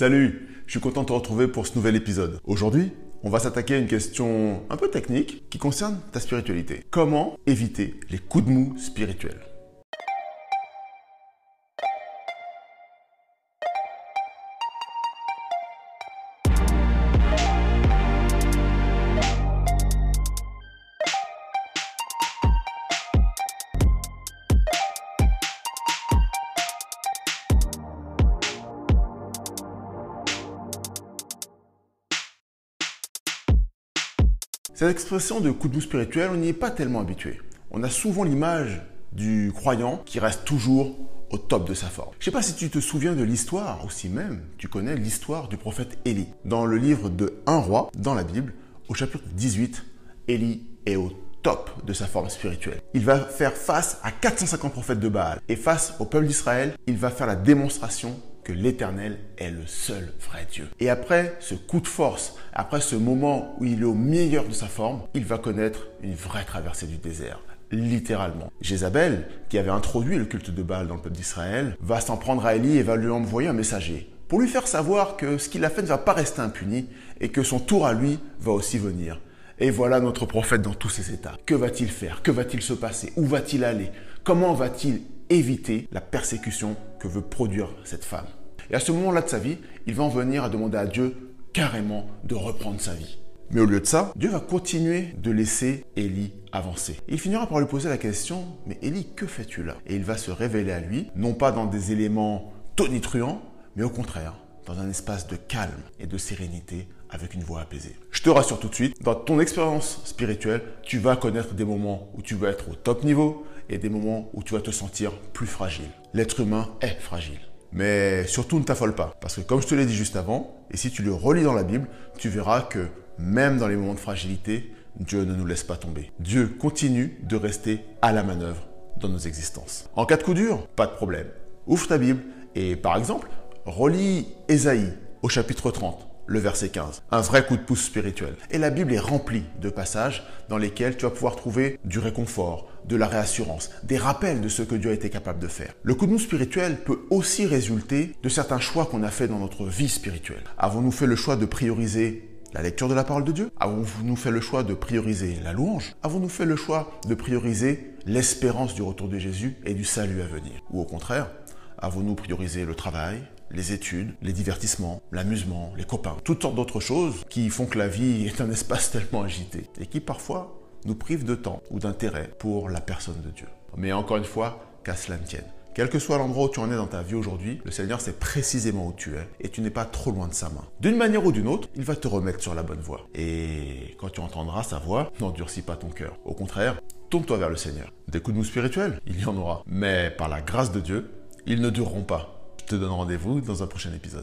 Salut, je suis content de te retrouver pour ce nouvel épisode. Aujourd'hui, on va s'attaquer à une question un peu technique qui concerne ta spiritualité. Comment éviter les coups de mou spirituels? Cette expression de coup de mou spirituel, on n'y est pas tellement habitué. On a souvent l'image du croyant qui reste toujours au top de sa forme. Je ne sais pas si tu te souviens de l'histoire, aussi même tu connais l'histoire du prophète Élie. Dans le livre de Un roi, dans la Bible, au chapitre 18, Élie est au top de sa forme spirituelle. Il va faire face à 450 prophètes de Baal. Et face au peuple d'Israël, il va faire la démonstration l'Éternel est le seul vrai Dieu. Et après ce coup de force, après ce moment où il est au meilleur de sa forme, il va connaître une vraie traversée du désert littéralement. Jézabel, qui avait introduit le culte de Baal dans le peuple d'Israël, va s'en prendre à Élie et va lui envoyer un messager pour lui faire savoir que ce qu'il a fait ne va pas rester impuni et que son tour à lui va aussi venir. Et voilà notre prophète dans tous ses états. Que va-t-il faire? Que va-t-il se passer? Où va-t-il aller? Comment va-t-il éviter la persécution que veut produire cette femme? Et à ce moment-là de sa vie, il va en venir à demander à Dieu carrément de reprendre sa vie. Mais au lieu de ça, Dieu va continuer de laisser Élie avancer. Il finira par lui poser la question, mais Élie, que fais-tu là? Et il va se révéler à lui, non pas dans des éléments tonitruants, mais au contraire, dans un espace de calme et de sérénité avec une voix apaisée. Je te rassure tout de suite, dans ton expérience spirituelle, tu vas connaître des moments où tu vas être au top niveau et des moments où tu vas te sentir plus fragile. L'être humain est fragile. Mais surtout ne t'affole pas, parce que comme je te l'ai dit juste avant, et si tu le relis dans la Bible, tu verras que même dans les moments de fragilité, Dieu ne nous laisse pas tomber. Dieu continue de rester à la manœuvre dans nos existences. En cas de coup dur, pas de problème. Ouvre ta Bible et par exemple, relis Ésaïe au chapitre 30 le verset 15. Un vrai coup de pouce spirituel. Et la Bible est remplie de passages dans lesquels tu vas pouvoir trouver du réconfort, de la réassurance, des rappels de ce que Dieu a été capable de faire. Le coup de mou spirituel peut aussi résulter de certains choix qu'on a fait dans notre vie spirituelle. Avons-nous fait le choix de prioriser la lecture de la parole de Dieu? Avons-nous fait le choix de prioriser la louange? Avons-nous fait le choix de prioriser l'espérance du retour de Jésus et du salut à venir? Ou au contraire, avons-nous priorisé le travail, les études, les divertissements, l'amusement, les copains, toutes sortes d'autres choses qui font que la vie est un espace tellement agité et qui parfois nous privent de temps ou d'intérêt pour la personne de Dieu. Mais encore une fois, qu'à cela ne tienne. Quel que soit l'endroit où tu en es dans ta vie aujourd'hui, le Seigneur sait précisément où tu es et tu n'es pas trop loin de sa main. D'une manière ou d'une autre, il va te remettre sur la bonne voie. Et quand tu entendras sa voix, n'endurcis pas ton cœur. Au contraire, tourne-toi vers le Seigneur. Des coups de mou spirituels, il y en aura. Mais par la grâce de Dieu, ils ne dureront pas. Je te donne rendez-vous dans un prochain épisode.